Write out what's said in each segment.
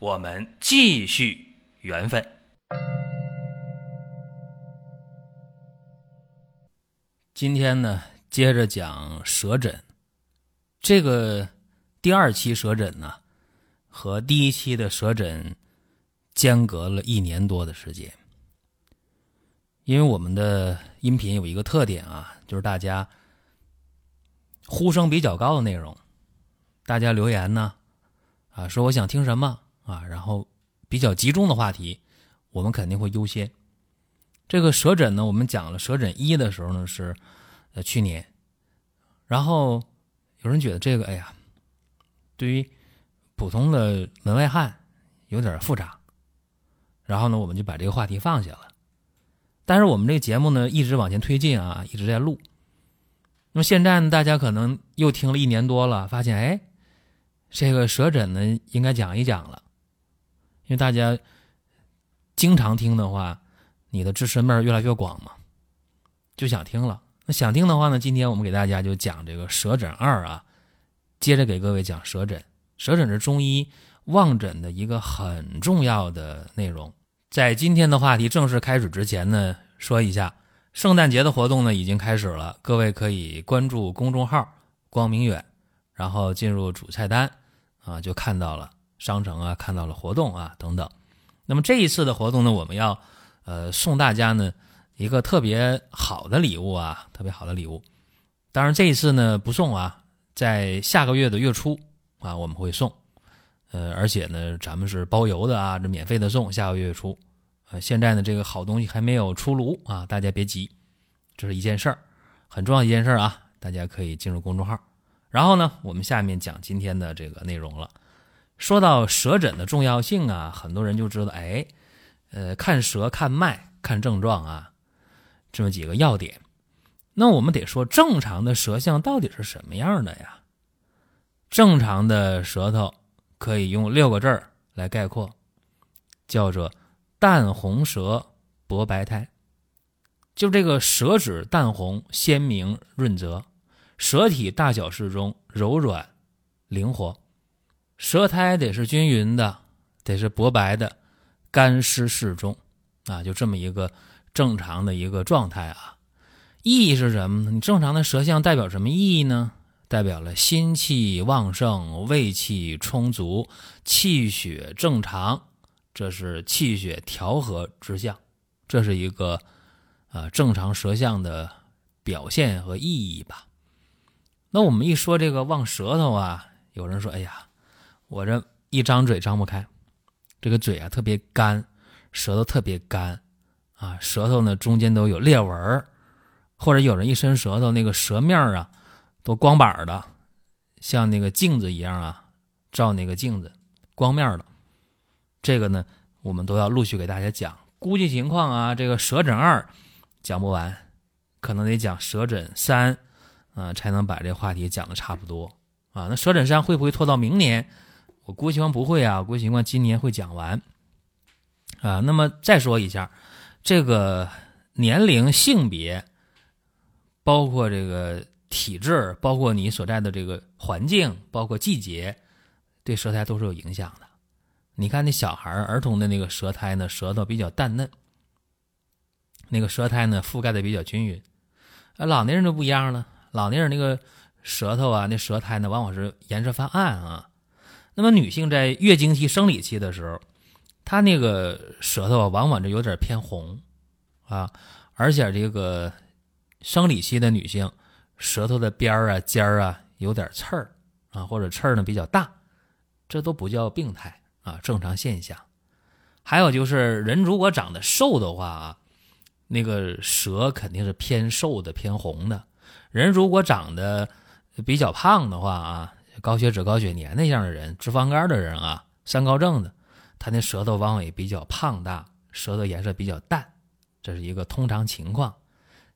我们继续缘分。今天呢，接着讲舌诊。这个第二期舌诊呢，和第一期的舌诊间隔了一年多的时间。因为我们的音频有一个特点啊，就是大家呼声比较高的内容，大家留言呢，啊，说我想听什么啊，然后比较集中的话题，我们肯定会优先。这个舌诊呢，我们讲了舌诊一的时候呢是呃去年，然后有人觉得这个哎呀，对于普通的门外汉有点复杂，然后呢我们就把这个话题放下了。但是我们这个节目呢，一直往前推进啊，一直在录。那么现在呢，大家可能又听了一年多了，发现哎，这个舌诊呢应该讲一讲了。因为大家经常听的话，你的知识面越来越广嘛，就想听了。那想听的话呢，今天我们给大家就讲这个舌诊二啊，接着给各位讲舌诊。舌诊是中医望诊的一个很重要的内容。在今天的话题正式开始之前呢，说一下圣诞节的活动呢已经开始了，各位可以关注公众号“光明远”，然后进入主菜单啊，就看到了商城啊，看到了活动啊等等。那么这一次的活动呢，我们要呃送大家呢一个特别好的礼物啊，特别好的礼物。当然这一次呢不送啊，在下个月的月初啊我们会送。呃，而且呢，咱们是包邮的啊，这免费的送，下个月月初。呃，现在呢，这个好东西还没有出炉啊，大家别急，这是一件事儿，很重要一件事儿啊，大家可以进入公众号。然后呢，我们下面讲今天的这个内容了。说到舌诊的重要性啊，很多人就知道，哎，呃，看舌、看脉、看症状啊，这么几个要点。那我们得说，正常的舌象到底是什么样的呀？正常的舌头。可以用六个字儿来概括，叫做淡红舌薄白苔。就这个舌质淡红鲜明润泽，舌体大小适中柔软灵活，舌苔得是均匀的，得是薄白的，干湿适中啊，就这么一个正常的一个状态啊。意义是什么呢？你正常的舌象代表什么意义呢？代表了心气旺盛、胃气充足、气血正常，这是气血调和之象，这是一个啊正常舌象的表现和意义吧。那我们一说这个旺舌头啊，有人说：“哎呀，我这一张嘴张不开，这个嘴啊特别干，舌头特别干啊，舌头呢中间都有裂纹或者有人一伸舌头，那个舌面啊。”都光板的，像那个镜子一样啊，照那个镜子，光面的。这个呢，我们都要陆续给大家讲。估计情况啊，这个舌诊二讲不完，可能得讲舌诊三啊，才能把这话题讲的差不多啊。那舌诊三会不会拖到明年？我估计情况不会啊，估计情况今年会讲完啊。那么再说一下，这个年龄、性别，包括这个。体质包括你所在的这个环境，包括季节，对舌苔都是有影响的。你看那小孩儿童的那个舌苔呢，舌头比较淡嫩，那个舌苔呢覆盖的比较均匀。啊，老年人就不一样了，老年人那个舌头啊，那舌苔呢往往是颜色发暗啊。那么女性在月经期、生理期的时候，她那个舌头往往就有点偏红啊，而且这个生理期的女性。舌头的边儿啊、尖儿啊有点刺儿啊，或者刺儿呢比较大，这都不叫病态啊，正常现象。还有就是人如果长得瘦的话啊，那个舌肯定是偏瘦的、偏红的。人如果长得比较胖的话啊，高血脂、高血粘那样的人，脂肪肝的人啊，三高症的，他那舌头往往也比较胖大，舌头颜色比较淡，这是一个通常情况。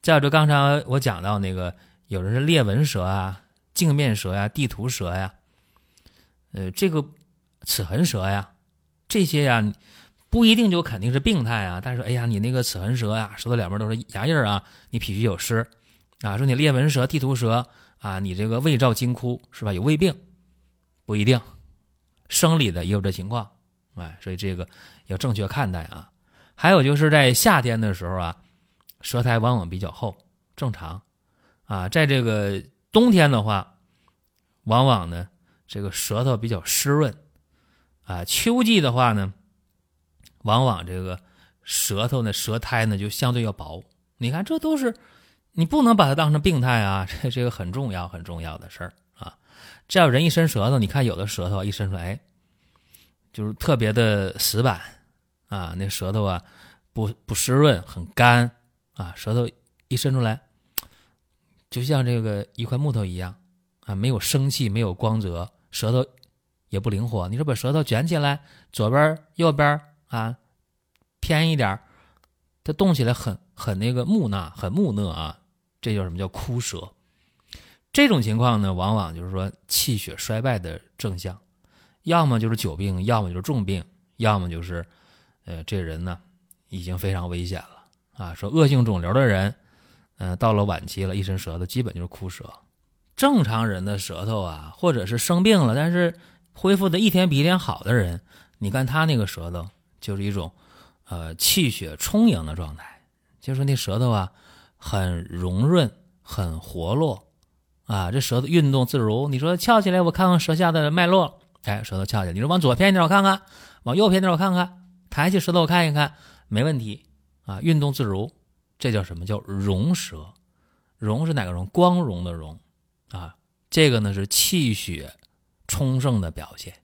再者，刚才我讲到那个，有人是裂纹舌啊、镜面舌呀、地图舌呀，呃，这个齿痕舌呀，这些呀，不一定就肯定是病态啊。但是，哎呀，你那个齿痕舌呀，舌头两边都是牙印啊，你脾虚有湿啊，说你裂纹舌、地图舌啊，你这个胃照金枯是吧？有胃病，不一定，生理的也有这情况，哎，所以这个要正确看待啊。还有就是在夏天的时候啊。舌苔往往比较厚，正常，啊，在这个冬天的话，往往呢，这个舌头比较湿润，啊，秋季的话呢，往往这个舌头呢，舌苔呢就相对要薄。你看，这都是你不能把它当成病态啊，这这个很重要很重要的事儿啊。这要人一伸舌头，你看有的舌头一伸出来，就是特别的死板啊，那舌头啊不不湿润，很干。啊，舌头一伸出来，就像这个一块木头一样，啊，没有生气，没有光泽，舌头也不灵活。你说把舌头卷起来，左边、右边啊，偏一点，它动起来很很那个木讷，很木讷啊，这叫什么叫枯舌？这种情况呢，往往就是说气血衰败的症象，要么就是久病，要么就是重病，要么就是，呃，这人呢已经非常危险了。啊，说恶性肿瘤的人，嗯，到了晚期了，一伸舌头基本就是枯舌。正常人的舌头啊，或者是生病了，但是恢复的一天比一天好的人，你看他那个舌头就是一种，呃，气血充盈的状态，就是那舌头啊，很融润，很活络，啊，这舌头运动自如。你说翘起来，我看看舌下的脉络，哎，舌头翘起来。你说往左偏点，我看看；往右偏点，我看看。抬起舌头，我看一看，没问题。啊，运动自如，这叫什么叫荣舌？荣是哪个荣？光荣的荣啊，这个呢是气血充盛的表现。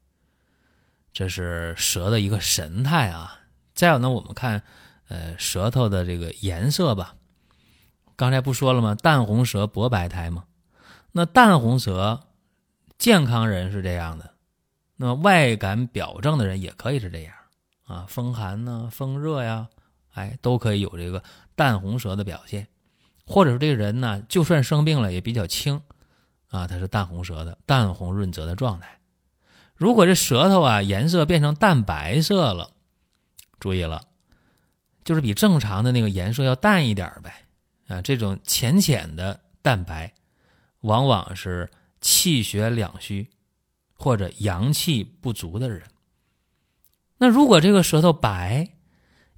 这是舌的一个神态啊。再有呢，我们看呃舌头的这个颜色吧。刚才不说了吗？淡红舌，薄白苔吗？那淡红舌，健康人是这样的，那外感表症的人也可以是这样啊，风寒呢，风热呀。哎，都可以有这个淡红舌的表现，或者说这个人呢，就算生病了也比较轻，啊，他是淡红舌的，淡红润泽的状态。如果这舌头啊颜色变成淡白色了，注意了，就是比正常的那个颜色要淡一点呗，啊，这种浅浅的蛋白，往往是气血两虚或者阳气不足的人。那如果这个舌头白，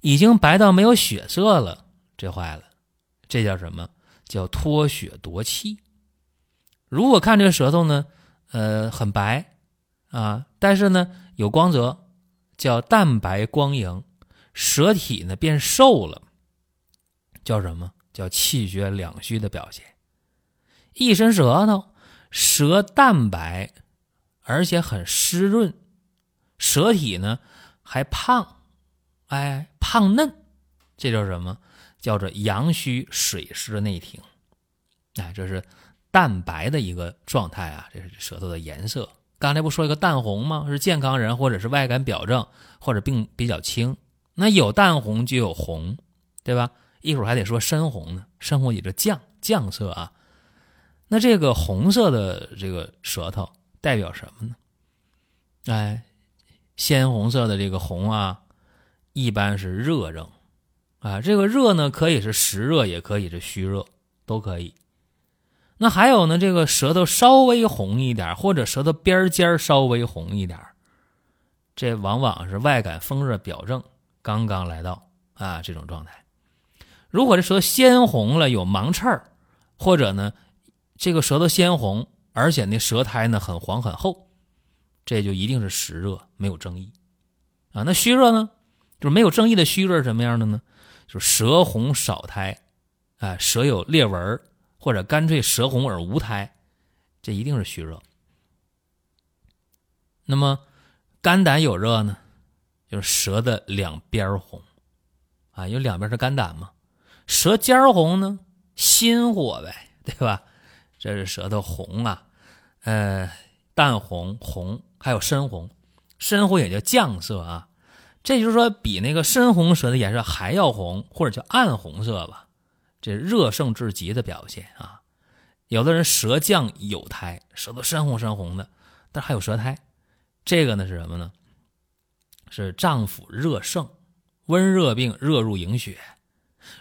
已经白到没有血色了，这坏了，这叫什么？叫脱血夺气。如果看这个舌头呢，呃，很白啊，但是呢有光泽，叫蛋白光莹。舌体呢变瘦了，叫什么？叫气血两虚的表现。一伸舌头，舌淡白，而且很湿润，舌体呢还胖。哎，胖嫩，这叫什么？叫做阳虚水湿内停。哎，这是淡白的一个状态啊。这是舌头的颜色。刚才不说一个淡红吗？是健康人或者是外感表症或者病比较轻。那有淡红就有红，对吧？一会儿还得说深红呢。深红也是酱酱色啊。那这个红色的这个舌头代表什么呢？哎，鲜红色的这个红啊。一般是热症，啊，这个热呢可以是实热，也可以是虚热，都可以。那还有呢，这个舌头稍微红一点，或者舌头边尖稍微红一点，这往往是外感风热表症刚刚来到啊这种状态。如果这舌鲜红了，有芒刺儿，或者呢这个舌头鲜红，而且那舌苔呢很黄很厚，这就一定是实热，没有争议啊。那虚热呢？就是没有争议的虚热是什么样的呢？就是舌红少苔，啊，舌有裂纹或者干脆舌红而无苔，这一定是虚热。那么肝胆有热呢，就是舌的两边红，啊，有两边是肝胆嘛。舌尖红呢，心火呗，对吧？这是舌头红啊，呃，淡红、红，还有深红，深红也叫绛色啊。这就是说比那个深红舌的颜色还要红，或者叫暗红色吧，这热盛至极的表现啊。有的人舌降有苔，舌头深红深红的，但还有舌苔，这个呢是什么呢？是脏腑热盛，温热病热入营血。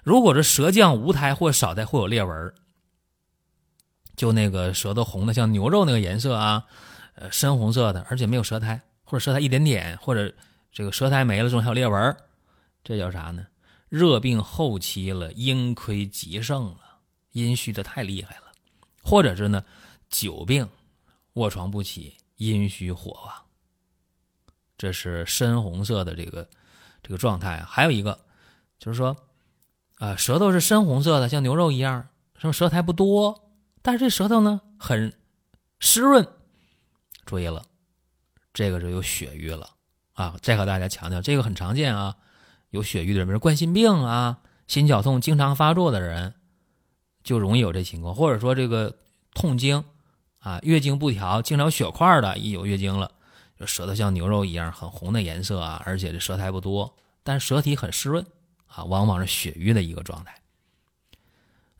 如果是舌降无苔或少苔或有裂纹，就那个舌头红的像牛肉那个颜色啊，呃深红色的，而且没有舌苔，或者舌苔一点点，或者这个舌苔没了，中还有裂纹，这叫啥呢？热病后期了，阴亏极盛了，阴虚的太厉害了，或者是呢久病卧床不起，阴虚火旺，这是深红色的这个这个状态。还有一个就是说。啊，舌头是深红色的，像牛肉一样，什么舌苔不多，但是这舌头呢很湿润。注意了，这个是有血瘀了啊！再和大家强调，这个很常见啊，有血瘀的人，比如冠心病啊、心绞痛经常发作的人，就容易有这情况，或者说这个痛经啊、月经不调、经常血块的，一有月经了，就舌头像牛肉一样很红的颜色啊，而且这舌苔不多，但舌体很湿润。啊，往往是血瘀的一个状态。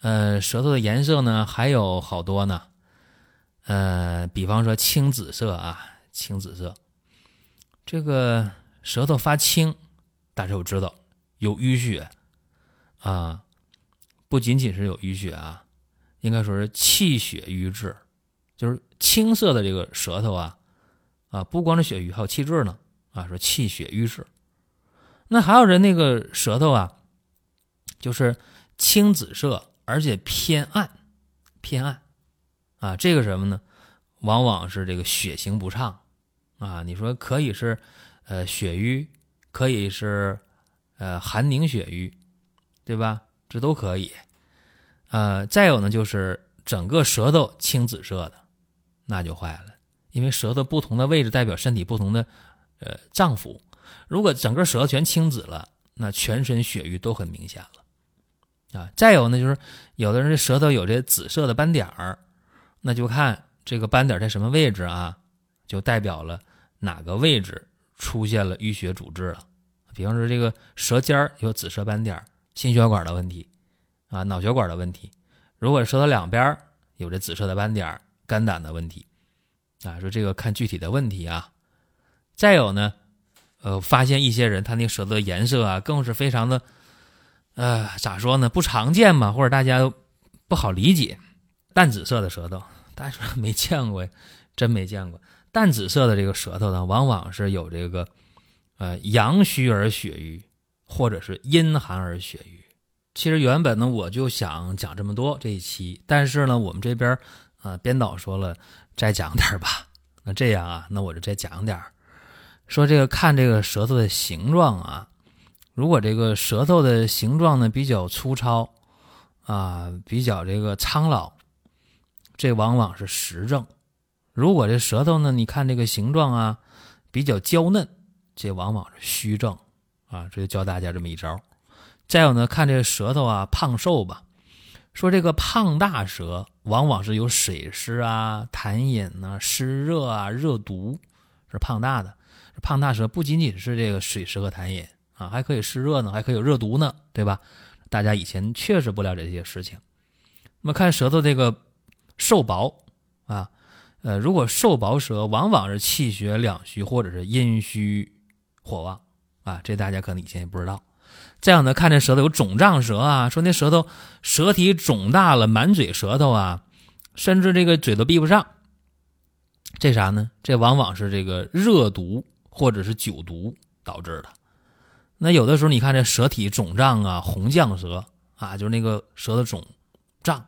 呃，舌头的颜色呢还有好多呢。呃，比方说青紫色啊，青紫色。这个舌头发青，大家都知道有淤血啊，不仅仅是有淤血啊，应该说是气血瘀滞，就是青色的这个舌头啊啊，不光是血瘀，还有气滞呢啊，说气血瘀滞。那还有人那个舌头啊，就是青紫色，而且偏暗，偏暗，啊，这个什么呢？往往是这个血行不畅，啊，你说可以是呃血瘀，可以是呃寒凝血瘀，对吧？这都可以。呃，再有呢，就是整个舌头青紫色的，那就坏了，因为舌头不同的位置代表身体不同的呃脏腑。如果整个舌头全青紫了，那全身血瘀都很明显了，啊，再有呢，就是有的人这舌头有这紫色的斑点儿，那就看这个斑点在什么位置啊，就代表了哪个位置出现了淤血阻滞了。比方说这个舌尖儿有紫色斑点，心血管的问题，啊，脑血管的问题。如果舌头两边有这紫色的斑点，肝胆的问题，啊，说这个看具体的问题啊。再有呢。呃，发现一些人他那舌头颜色啊，更是非常的，呃，咋说呢？不常见嘛，或者大家不好理解。淡紫色的舌头，大家说没见过呀，真没见过。淡紫色的这个舌头呢，往往是有这个，呃，阳虚而血瘀，或者是阴寒而血瘀。其实原本呢，我就想讲这么多这一期，但是呢，我们这边啊，编导说了，再讲点吧。那这样啊，那我就再讲点。说这个看这个舌头的形状啊，如果这个舌头的形状呢比较粗糙啊，比较这个苍老，这往往是实症；如果这舌头呢，你看这个形状啊比较娇嫩，这往往是虚症啊。这就教大家这么一招。再有呢，看这个舌头啊胖瘦吧，说这个胖大舌往往是有水湿啊、痰饮啊、湿热啊、热毒，是胖大的。胖大舌不仅仅是这个水湿和痰饮啊，还可以湿热呢，还可以有热毒呢，对吧？大家以前确实不了解这些事情。那么看舌头这个瘦薄啊，呃，如果瘦薄舌，往往是气血两虚或者是阴虚火旺啊，这大家可能以前也不知道。再有呢，看这舌头有肿胀舌啊，说那舌头舌体肿大了，满嘴舌头啊，甚至这个嘴都闭不上，这啥呢？这往往是这个热毒。或者是酒毒导致的，那有的时候你看这舌体肿胀啊，红绛舌啊，就是那个舌头肿胀，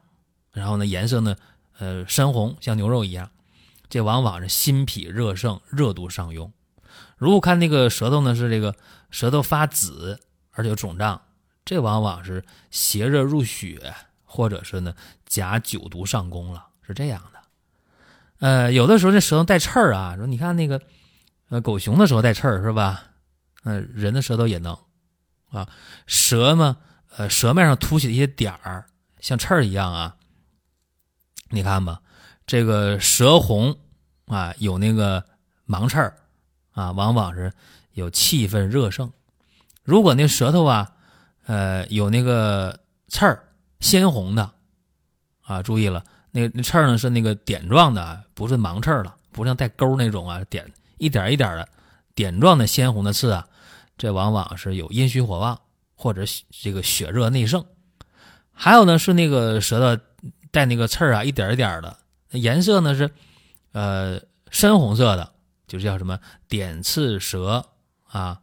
然后呢颜色呢，呃深红，像牛肉一样，这往往是心脾热盛，热毒上涌。如果看那个舌头呢是这个舌头发紫，而且肿胀，这往往是邪热入血，或者是呢假酒毒上攻了，是这样的。呃，有的时候这舌头带刺儿啊，说你看那个。呃，狗熊的舌头带刺儿是吧？嗯，人的舌头也能啊。舌嘛，呃，舌面上凸起的一些点儿，像刺儿一样啊。你看吧，这个舌红啊，有那个芒刺儿啊，往往是有气氛热盛。如果那舌头啊，呃，有那个刺儿，鲜红的，啊，注意了，那那刺儿呢是那个点状的，不是盲刺儿了，不像带钩那种啊，点一点一点的点状的鲜红的刺啊，这往往是有阴虚火旺或者这个血热内盛。还有呢是那个舌头带那个刺儿啊，一点一点的，颜色呢是呃深红色的，就叫什么点刺舌啊。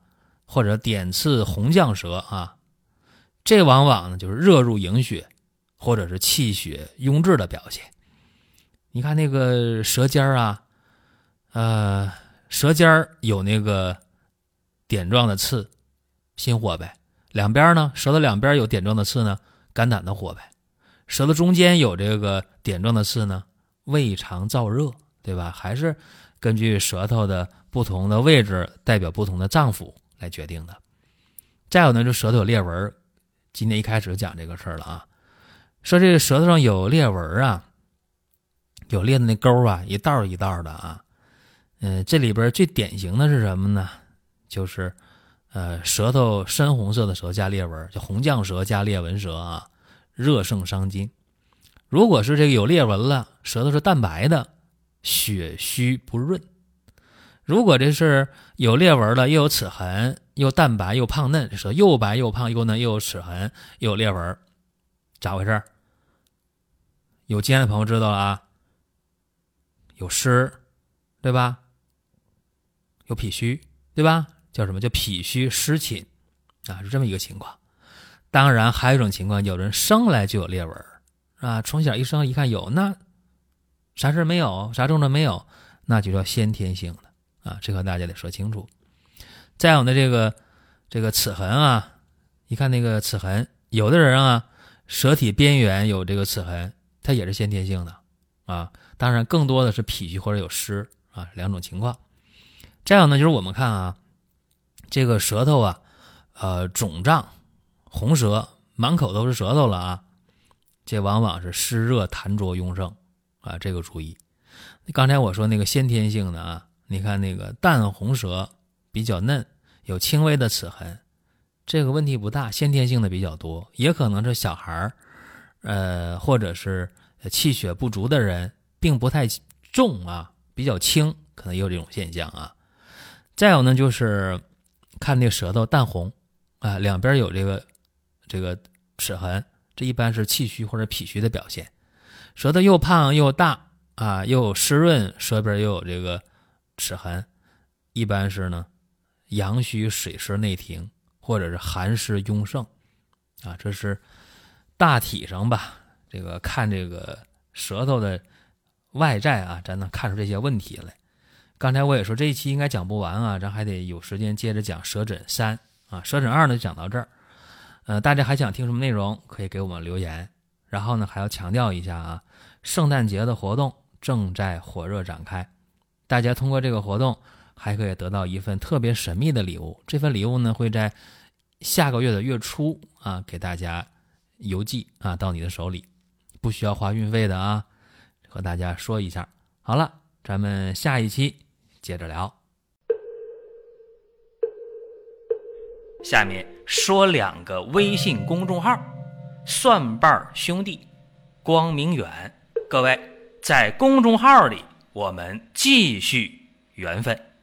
或者点刺红绛舌啊，这往往呢就是热入营血，或者是气血壅滞的表现。你看那个舌尖儿啊，呃，舌尖儿有那个点状的刺，心火呗；两边呢，舌头两边有点状的刺呢，肝胆的火呗；舌头中间有这个点状的刺呢，胃肠燥热，对吧？还是根据舌头的不同的位置，代表不同的脏腑。来决定的。再有呢，就舌头有裂纹。今天一开始就讲这个事儿了啊，说这个舌头上有裂纹啊，有裂的那沟啊，一道一道的啊。嗯，这里边最典型的是什么呢？就是呃，舌头深红色的舌加裂纹，叫红绛舌加裂纹舌啊，热盛伤津。如果是这个有裂纹了，舌头是淡白的，血虚不润。如果这是有裂纹了，又有齿痕，又淡白又胖嫩，舌又白又胖又嫩又有齿痕又有裂纹，咋回事？有经验的朋友知道了啊，有湿，对吧？有脾虚，对吧？叫什么叫脾虚湿侵啊？是这么一个情况。当然还有一种情况，有人生来就有裂纹啊，从小一生一看有，那啥事没有，啥症状没有，那就叫先天性的。啊，这个大家得说清楚。再有呢，这个这个齿痕啊，一看那个齿痕，有的人啊，舌体边缘有这个齿痕，它也是先天性的啊。当然，更多的是脾虚或者有湿啊两种情况。再有呢，就是我们看啊，这个舌头啊，呃，肿胀、红舌，满口都是舌头了啊，这往往是湿热痰浊壅盛啊，这个注意。刚才我说那个先天性的啊。你看那个淡红舌比较嫩，有轻微的齿痕，这个问题不大，先天性的比较多，也可能是小孩儿，呃，或者是气血不足的人，并不太重啊，比较轻，可能也有这种现象啊。再有呢，就是看那舌头淡红啊，两边有这个这个齿痕，这一般是气虚或者脾虚的表现。舌头又胖又大啊，又湿润，舌边又有这个。齿痕一般是呢，阳虚水湿内停，或者是寒湿壅盛，啊，这是大体上吧。这个看这个舌头的外在啊，咱能看出这些问题来。刚才我也说这一期应该讲不完啊，咱还得有时间接着讲舌诊三啊，舌诊二呢讲到这儿。呃，大家还想听什么内容，可以给我们留言。然后呢，还要强调一下啊，圣诞节的活动正在火热展开。大家通过这个活动，还可以得到一份特别神秘的礼物。这份礼物呢，会在下个月的月初啊，给大家邮寄啊到你的手里，不需要花运费的啊。和大家说一下。好了，咱们下一期接着聊。下面说两个微信公众号：蒜瓣兄弟、光明远。各位在公众号里。我们继续缘分。